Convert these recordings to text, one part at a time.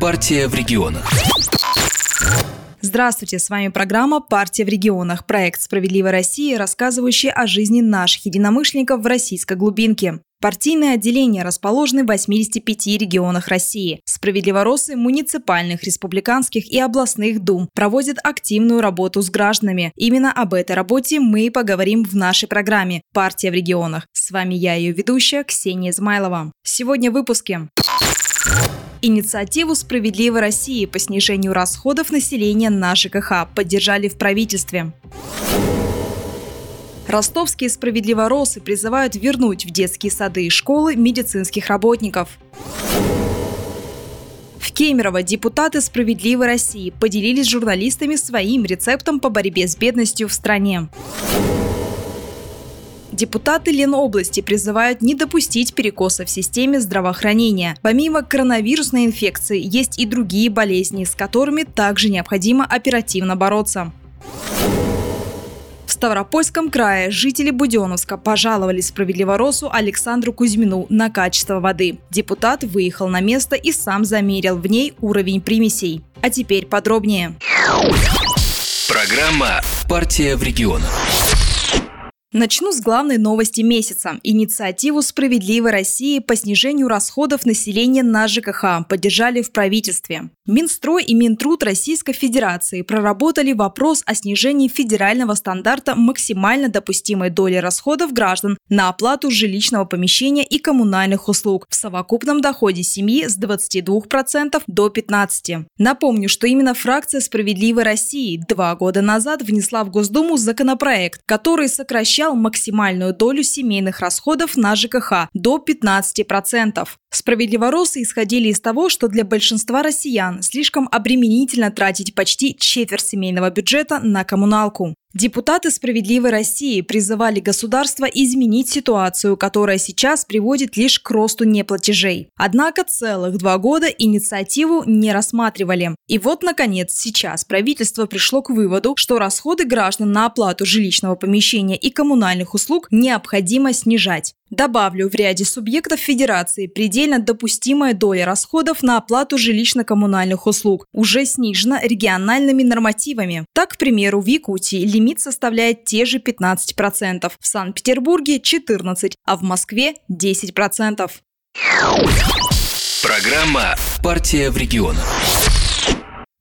Партия в регионах. Здравствуйте, с вами программа «Партия в регионах», проект «Справедливая Россия», рассказывающий о жизни наших единомышленников в российской глубинке. Партийные отделения расположены в 85 регионах России. Справедливоросы муниципальных, республиканских и областных дум проводят активную работу с гражданами. Именно об этой работе мы и поговорим в нашей программе «Партия в регионах». С вами я, ее ведущая Ксения Измайлова. Сегодня в выпуске. Инициативу «Справедливой России» по снижению расходов населения на ЖКХ поддержали в правительстве. Ростовские справедливоросы призывают вернуть в детские сады и школы медицинских работников. В Кемерово депутаты «Справедливой России» поделились с журналистами своим рецептом по борьбе с бедностью в стране. Депутаты Ленобласти призывают не допустить перекоса в системе здравоохранения. Помимо коронавирусной инфекции, есть и другие болезни, с которыми также необходимо оперативно бороться. В Ставропольском крае жители Буденовска пожаловали справедливоросу Александру Кузьмину на качество воды. Депутат выехал на место и сам замерил в ней уровень примесей. А теперь подробнее. Программа «Партия в регионах». Начну с главной новости месяца. Инициативу «Справедливой России» по снижению расходов населения на ЖКХ поддержали в правительстве. Минстрой и Минтруд Российской Федерации проработали вопрос о снижении федерального стандарта максимально допустимой доли расходов граждан на оплату жилищного помещения и коммунальных услуг в совокупном доходе семьи с 22% до 15%. Напомню, что именно фракция «Справедливой России» два года назад внесла в Госдуму законопроект, который сокращал сокращал максимальную долю семейных расходов на ЖКХ до 15%. Справедливоросы исходили из того, что для большинства россиян слишком обременительно тратить почти четверть семейного бюджета на коммуналку. Депутаты «Справедливой России» призывали государство изменить ситуацию, которая сейчас приводит лишь к росту неплатежей. Однако целых два года инициативу не рассматривали. И вот, наконец, сейчас правительство пришло к выводу, что расходы граждан на оплату жилищного помещения и коммунальных услуг необходимо снижать. Добавлю, в ряде субъектов Федерации предельно допустимая доля расходов на оплату жилищно-коммунальных услуг уже снижена региональными нормативами. Так, к примеру, в Якутии лимит составляет те же 15%, в Санкт-Петербурге – 14%, а в Москве – 10%. Программа «Партия в регионах».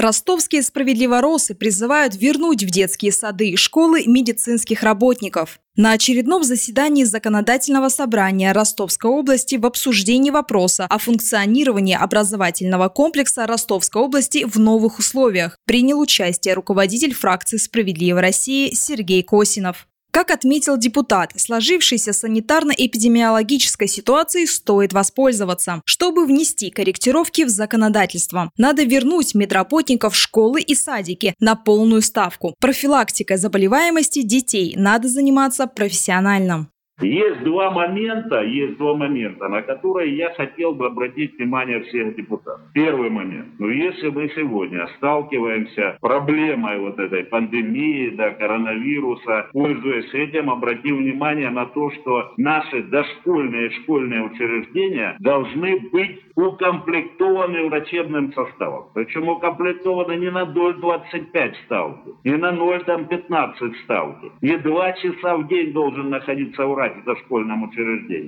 Ростовские справедливоросы призывают вернуть в детские сады и школы медицинских работников. На очередном заседании Законодательного собрания Ростовской области в обсуждении вопроса о функционировании образовательного комплекса Ростовской области в новых условиях принял участие руководитель фракции «Справедливой России» Сергей Косинов. Как отметил депутат, сложившейся санитарно-эпидемиологической ситуацией стоит воспользоваться. Чтобы внести корректировки в законодательство, надо вернуть медработников в школы и садики на полную ставку. Профилактикой заболеваемости детей надо заниматься профессионально. Есть два момента, есть два момента, на которые я хотел бы обратить внимание всех депутатов. Первый момент. Ну, если мы сегодня сталкиваемся с проблемой вот этой пандемии, да, коронавируса, пользуясь этим, обратим внимание на то, что наши дошкольные и школьные учреждения должны быть укомплектованы врачебным составом. Причем укомплектованы не на 0,25 ставки, не на 0,15 ставки. Не два часа в день должен находиться врач в дошкольном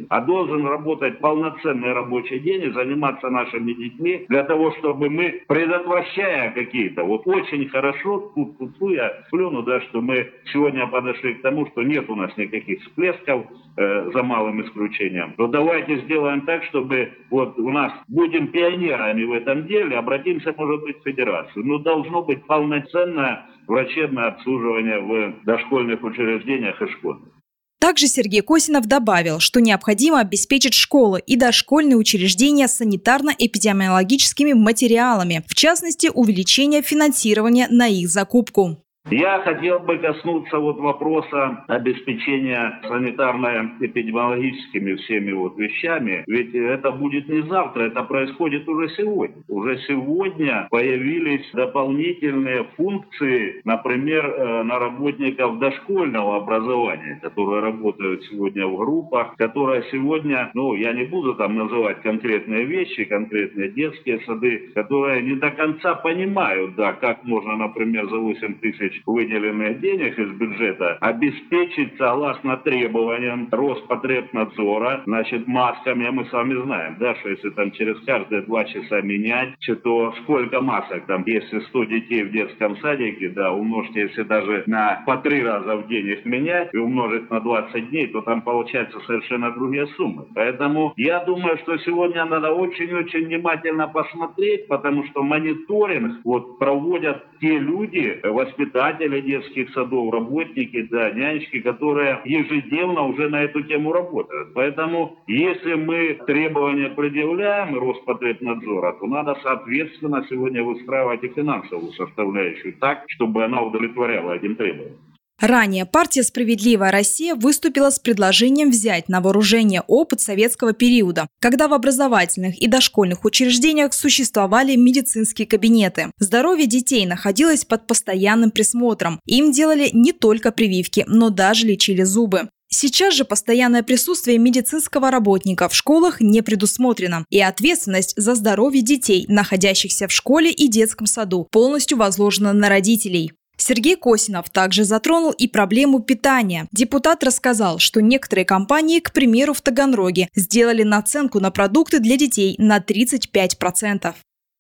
а должен работать полноценный рабочий день и заниматься нашими детьми для того, чтобы мы, предотвращая какие-то, вот очень хорошо, тут, тут, тут я плюну, да, что мы сегодня подошли к тому, что нет у нас никаких всплесков, э, за малым исключением, то давайте сделаем так, чтобы вот у нас будем пионерами в этом деле, обратимся, может быть, в федерацию. Но должно быть полноценное врачебное обслуживание в дошкольных учреждениях и школах. Также Сергей Косинов добавил, что необходимо обеспечить школы и дошкольные учреждения санитарно-эпидемиологическими материалами, в частности, увеличение финансирования на их закупку. Я хотел бы коснуться вот вопроса обеспечения санитарно-эпидемиологическими всеми вот вещами. Ведь это будет не завтра, это происходит уже сегодня. Уже сегодня появились дополнительные функции, например, э, на работников дошкольного образования, которые работают сегодня в группах, которые сегодня, ну, я не буду там называть конкретные вещи, конкретные детские сады, которые не до конца понимают, да, как можно, например, за 8 тысяч выделенных денег из бюджета обеспечить согласно требованиям Роспотребнадзора, значит, масками, мы с вами знаем, да, что если там через каждые два часа менять, то сколько масок там, если 100 детей в детском садике, да, умножьте, если даже на по три раза в день их менять и умножить на 20 дней, то там получается совершенно другие суммы. Поэтому я думаю, что сегодня надо очень-очень внимательно посмотреть, потому что мониторинг вот проводят те люди, воспитатели детских садов, работники, да, нянечки, которые ежедневно уже на эту тему работают. Поэтому, если мы требования предъявляем Роспотребнадзора, то надо, соответственно, сегодня выстраивать и финансовую составляющую так, чтобы она удовлетворяла этим требованиям. Ранее партия «Справедливая Россия» выступила с предложением взять на вооружение опыт советского периода, когда в образовательных и дошкольных учреждениях существовали медицинские кабинеты. Здоровье детей находилось под постоянным присмотром. Им делали не только прививки, но даже лечили зубы. Сейчас же постоянное присутствие медицинского работника в школах не предусмотрено, и ответственность за здоровье детей, находящихся в школе и детском саду, полностью возложена на родителей. Сергей Косинов также затронул и проблему питания. Депутат рассказал, что некоторые компании, к примеру, в Таганроге, сделали наценку на продукты для детей на 35%.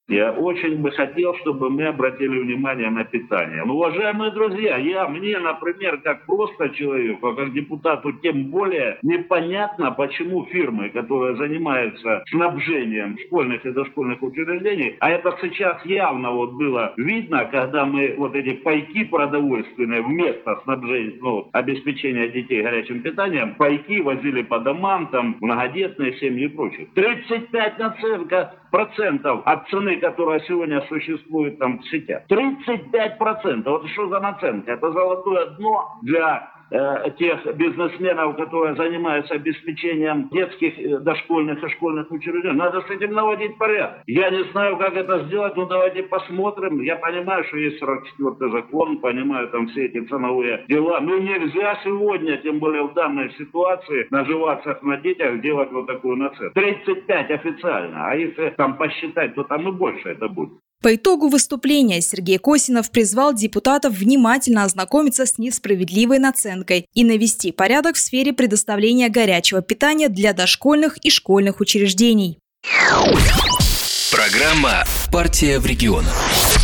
Я очень бы хотел, чтобы мы обратили внимание на питание. Ну, уважаемые друзья, я, мне, например, как просто человеку, а как депутату, тем более непонятно, почему фирмы, которые занимаются снабжением школьных и дошкольных учреждений, а это сейчас явно вот было видно, когда мы вот эти пайки продовольственные вместо снабжения, ну, обеспечения детей горячим питанием, пайки возили по домам, там, многодетные семьи и прочее. 35 наценка процентов от цены, которая сегодня существует там в сетях. 35 процентов. Вот что за наценка? Это золотое дно для тех бизнесменов, которые занимаются обеспечением детских, э, дошкольных и школьных учреждений. Надо с этим наводить порядок. Я не знаю, как это сделать, но давайте посмотрим. Я понимаю, что есть 44-й закон, понимаю там все эти ценовые дела, но нельзя сегодня, тем более в данной ситуации, наживаться на детях, делать вот такую наценку. 35 официально, а если там посчитать, то там и больше это будет. По итогу выступления Сергей Косинов призвал депутатов внимательно ознакомиться с несправедливой наценкой и навести порядок в сфере предоставления горячего питания для дошкольных и школьных учреждений. Программа «Партия в регионах».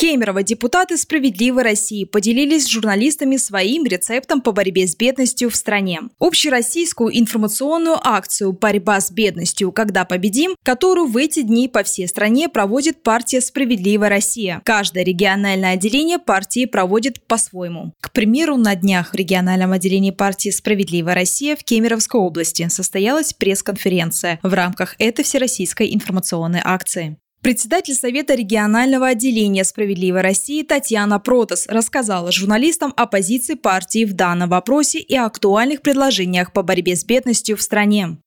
Кемерово депутаты «Справедливой России» поделились с журналистами своим рецептом по борьбе с бедностью в стране. Общероссийскую информационную акцию «Борьба с бедностью. Когда победим», которую в эти дни по всей стране проводит партия «Справедливая Россия». Каждое региональное отделение партии проводит по-своему. К примеру, на днях в региональном отделении партии «Справедливая Россия» в Кемеровской области состоялась пресс-конференция в рамках этой всероссийской информационной акции. Председатель Совета регионального отделения «Справедливой России» Татьяна Протас рассказала журналистам о позиции партии в данном вопросе и актуальных предложениях по борьбе с бедностью в стране.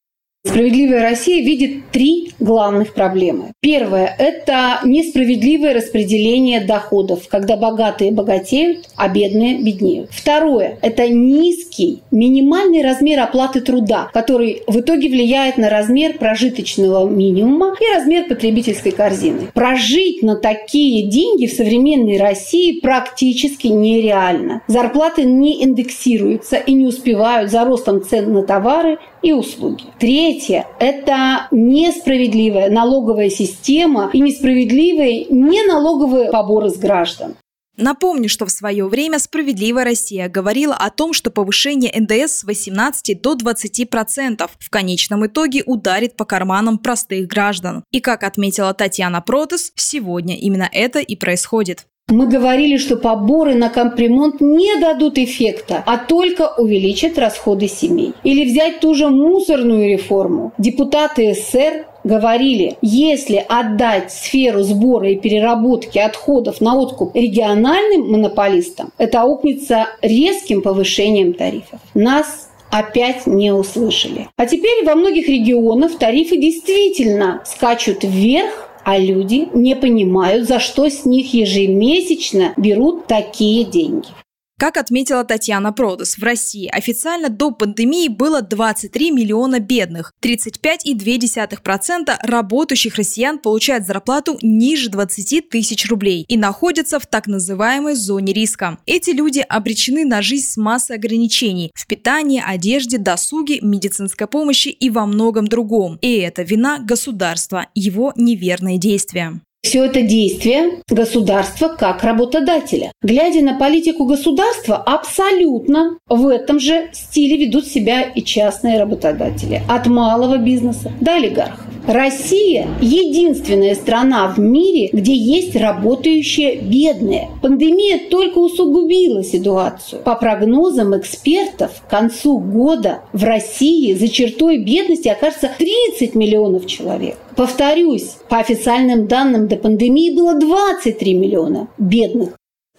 Справедливая Россия видит три главных проблемы. Первое – это несправедливое распределение доходов, когда богатые богатеют, а бедные беднеют. Второе – это низкий минимальный размер оплаты труда, который в итоге влияет на размер прожиточного минимума и размер потребительской корзины. Прожить на такие деньги в современной России практически нереально. Зарплаты не индексируются и не успевают за ростом цен на товары и услуги. Третье – это несправедливая налоговая система и несправедливые неналоговые поборы с граждан. Напомню, что в свое время «Справедливая Россия» говорила о том, что повышение НДС с 18 до 20% в конечном итоге ударит по карманам простых граждан. И как отметила Татьяна Протас, сегодня именно это и происходит. Мы говорили, что поборы на капремонт не дадут эффекта, а только увеличат расходы семей. Или взять ту же мусорную реформу. Депутаты СССР говорили, если отдать сферу сбора и переработки отходов на откуп региональным монополистам, это аукнется резким повышением тарифов. Нас опять не услышали. А теперь во многих регионах тарифы действительно скачут вверх, а люди не понимают, за что с них ежемесячно берут такие деньги. Как отметила Татьяна Продас, в России официально до пандемии было 23 миллиона бедных. 35,2% работающих россиян получают зарплату ниже 20 тысяч рублей и находятся в так называемой зоне риска. Эти люди обречены на жизнь с массой ограничений в питании, одежде, досуге, медицинской помощи и во многом другом. И это вина государства, его неверные действия. Все это действие государства как работодателя. Глядя на политику государства, абсолютно в этом же стиле ведут себя и частные работодатели. От малого бизнеса до олигархов. Россия – единственная страна в мире, где есть работающие бедные. Пандемия только усугубила ситуацию. По прогнозам экспертов, к концу года в России за чертой бедности окажется 30 миллионов человек. Повторюсь, по официальным данным до пандемии было 23 миллиона бедных.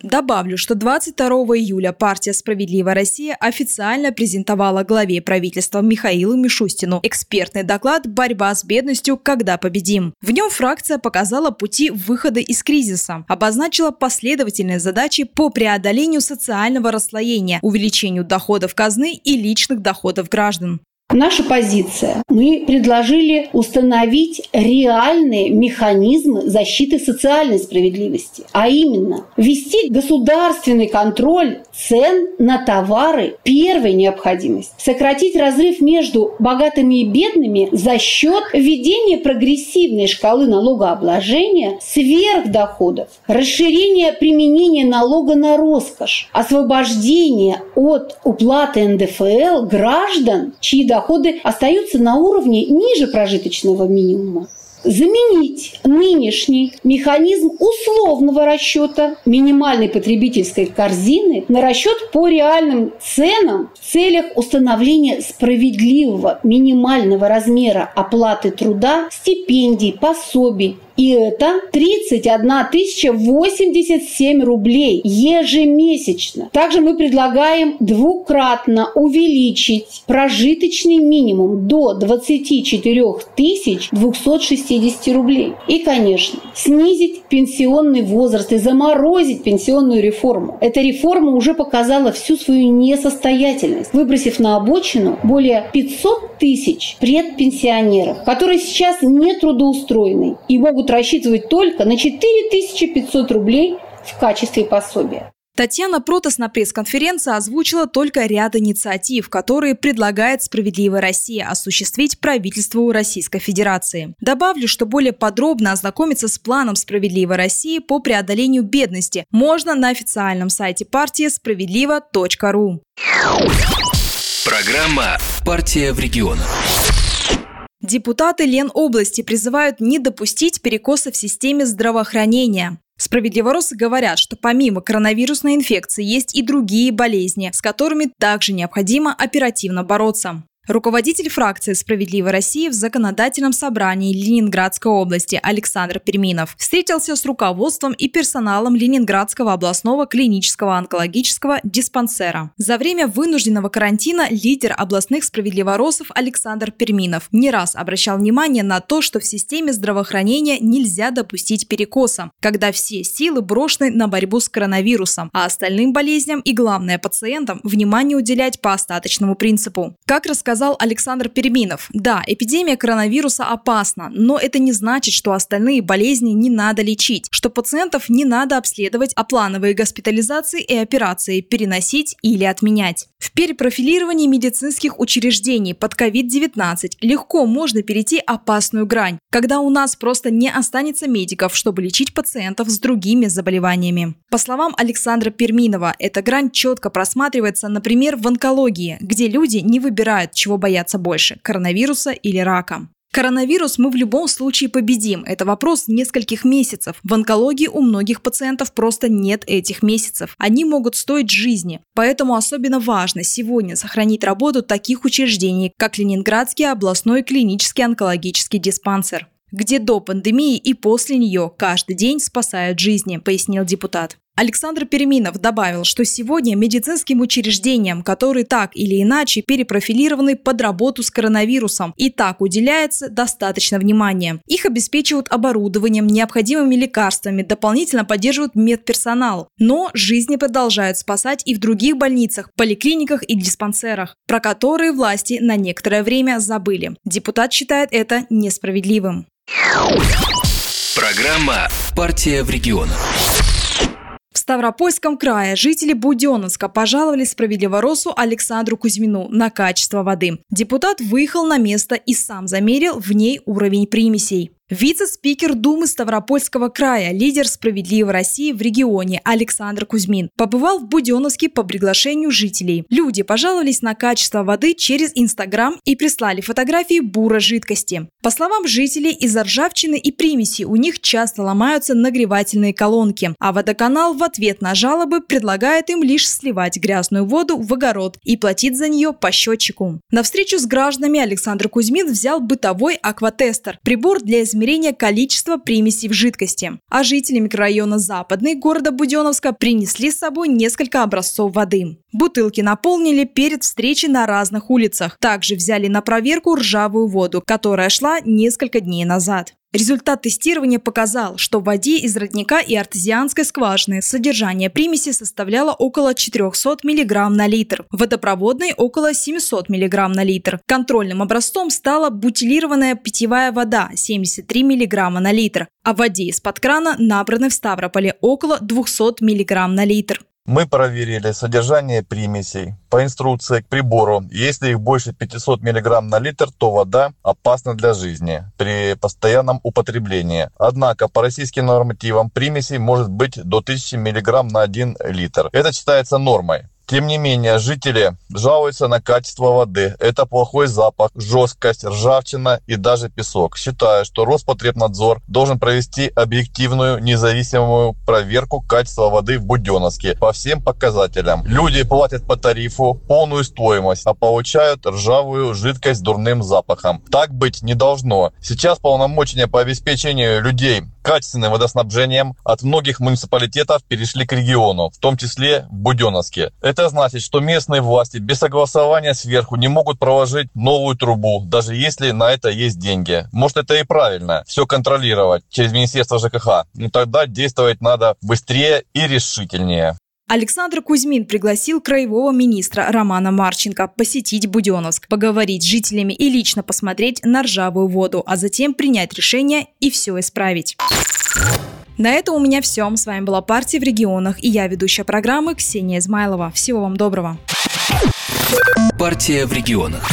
Добавлю, что 22 июля партия «Справедливая Россия» официально презентовала главе правительства Михаилу Мишустину экспертный доклад «Борьба с бедностью. Когда победим». В нем фракция показала пути выхода из кризиса, обозначила последовательные задачи по преодолению социального расслоения, увеличению доходов казны и личных доходов граждан. Наша позиция. Мы предложили установить реальные механизмы защиты социальной справедливости, а именно ввести государственный контроль цен на товары первой необходимости, сократить разрыв между богатыми и бедными за счет введения прогрессивной шкалы налогообложения сверх доходов, расширения применения налога на роскошь, освобождения от уплаты НДФЛ граждан, чьи доходы остаются на уровне ниже прожиточного минимума. Заменить нынешний механизм условного расчета минимальной потребительской корзины на расчет по реальным ценам в целях установления справедливого минимального размера оплаты труда, стипендий, пособий и это 31 тысяча 87 рублей ежемесячно. Также мы предлагаем двукратно увеличить прожиточный минимум до 24 тысяч 260 рублей. И, конечно, снизить пенсионный возраст и заморозить пенсионную реформу. Эта реформа уже показала всю свою несостоятельность, выбросив на обочину более 500 тысяч предпенсионеров, которые сейчас не трудоустроены и могут могут рассчитывать только на 4500 рублей в качестве пособия. Татьяна Протас на пресс-конференции озвучила только ряд инициатив, которые предлагает «Справедливая Россия» осуществить правительству Российской Федерации. Добавлю, что более подробно ознакомиться с планом «Справедливой России» по преодолению бедности можно на официальном сайте партии справедливо.ру. Программа «Партия в регионах». Депутаты Ленобласти призывают не допустить перекоса в системе здравоохранения. Справедливоросы говорят, что помимо коронавирусной инфекции есть и другие болезни, с которыми также необходимо оперативно бороться. Руководитель фракции «Справедливая Россия» в законодательном собрании Ленинградской области Александр Перминов встретился с руководством и персоналом Ленинградского областного клинического онкологического диспансера. За время вынужденного карантина лидер областных справедливоросов Александр Перминов не раз обращал внимание на то, что в системе здравоохранения нельзя допустить перекоса, когда все силы брошены на борьбу с коронавирусом, а остальным болезням и, главное, пациентам внимание уделять по остаточному принципу. Как рассказал сказал Александр Переминов. Да, эпидемия коронавируса опасна, но это не значит, что остальные болезни не надо лечить, что пациентов не надо обследовать, а плановые госпитализации и операции переносить или отменять. В перепрофилировании медицинских учреждений под COVID-19 легко можно перейти опасную грань, когда у нас просто не останется медиков, чтобы лечить пациентов с другими заболеваниями. По словам Александра Перминова, эта грань четко просматривается, например, в онкологии, где люди не выбирают, чего бояться больше – коронавируса или рака. Коронавирус мы в любом случае победим. Это вопрос нескольких месяцев. В онкологии у многих пациентов просто нет этих месяцев. Они могут стоить жизни. Поэтому особенно важно сегодня сохранить работу таких учреждений, как Ленинградский областной клинический онкологический диспансер где до пандемии и после нее каждый день спасают жизни, пояснил депутат. Александр Переминов добавил, что сегодня медицинским учреждениям, которые так или иначе перепрофилированы под работу с коронавирусом, и так уделяется достаточно внимания. Их обеспечивают оборудованием, необходимыми лекарствами, дополнительно поддерживают медперсонал. Но жизни продолжают спасать и в других больницах, поликлиниках и диспансерах, про которые власти на некоторое время забыли. Депутат считает это несправедливым. Программа «Партия в регионах». В Ставропольском крае жители Буденновска пожаловали справедливоросу Александру Кузьмину на качество воды. Депутат выехал на место и сам замерил в ней уровень примесей. Вице-спикер Думы Ставропольского края, лидер «Справедливой России» в регионе Александр Кузьмин побывал в Буденновске по приглашению жителей. Люди пожаловались на качество воды через Инстаграм и прислали фотографии бура жидкости. По словам жителей, из-за ржавчины и примеси у них часто ломаются нагревательные колонки, а водоканал в ответ на жалобы предлагает им лишь сливать грязную воду в огород и платить за нее по счетчику. На встречу с гражданами Александр Кузьмин взял бытовой акватестер – прибор для измерения количества примесей в жидкости. А жители микрорайона Западный города Буденовска принесли с собой несколько образцов воды. Бутылки наполнили перед встречей на разных улицах. Также взяли на проверку ржавую воду, которая шла несколько дней назад. Результат тестирования показал, что в воде из родника и артезианской скважины содержание примеси составляло около 400 мг на литр, водопроводной около 700 мг на литр. Контрольным образцом стала бутилированная питьевая вода 73 мг на литр, а в воде из-под крана набраны в Ставрополе около 200 мг на литр. Мы проверили содержание примесей по инструкции к прибору. Если их больше 500 мг на литр, то вода опасна для жизни при постоянном употреблении. Однако по российским нормативам примесей может быть до 1000 мг на 1 литр. Это считается нормой. Тем не менее, жители жалуются на качество воды. Это плохой запах, жесткость, ржавчина и даже песок. Считаю, что Роспотребнадзор должен провести объективную, независимую проверку качества воды в Буденновске по всем показателям. Люди платят по тарифу полную стоимость, а получают ржавую жидкость с дурным запахом. Так быть не должно. Сейчас полномочия по обеспечению людей качественным водоснабжением от многих муниципалитетов перешли к региону, в том числе в Буденновске. Это значит, что местные власти без согласования сверху не могут проложить новую трубу, даже если на это есть деньги. Может это и правильно, все контролировать через Министерство ЖКХ. Но тогда действовать надо быстрее и решительнее. Александр Кузьмин пригласил краевого министра Романа Марченко посетить Буденновск, поговорить с жителями и лично посмотреть на ржавую воду, а затем принять решение и все исправить. На этом у меня все. С вами была «Партия в регионах» и я, ведущая программы Ксения Измайлова. Всего вам доброго. «Партия в регионах».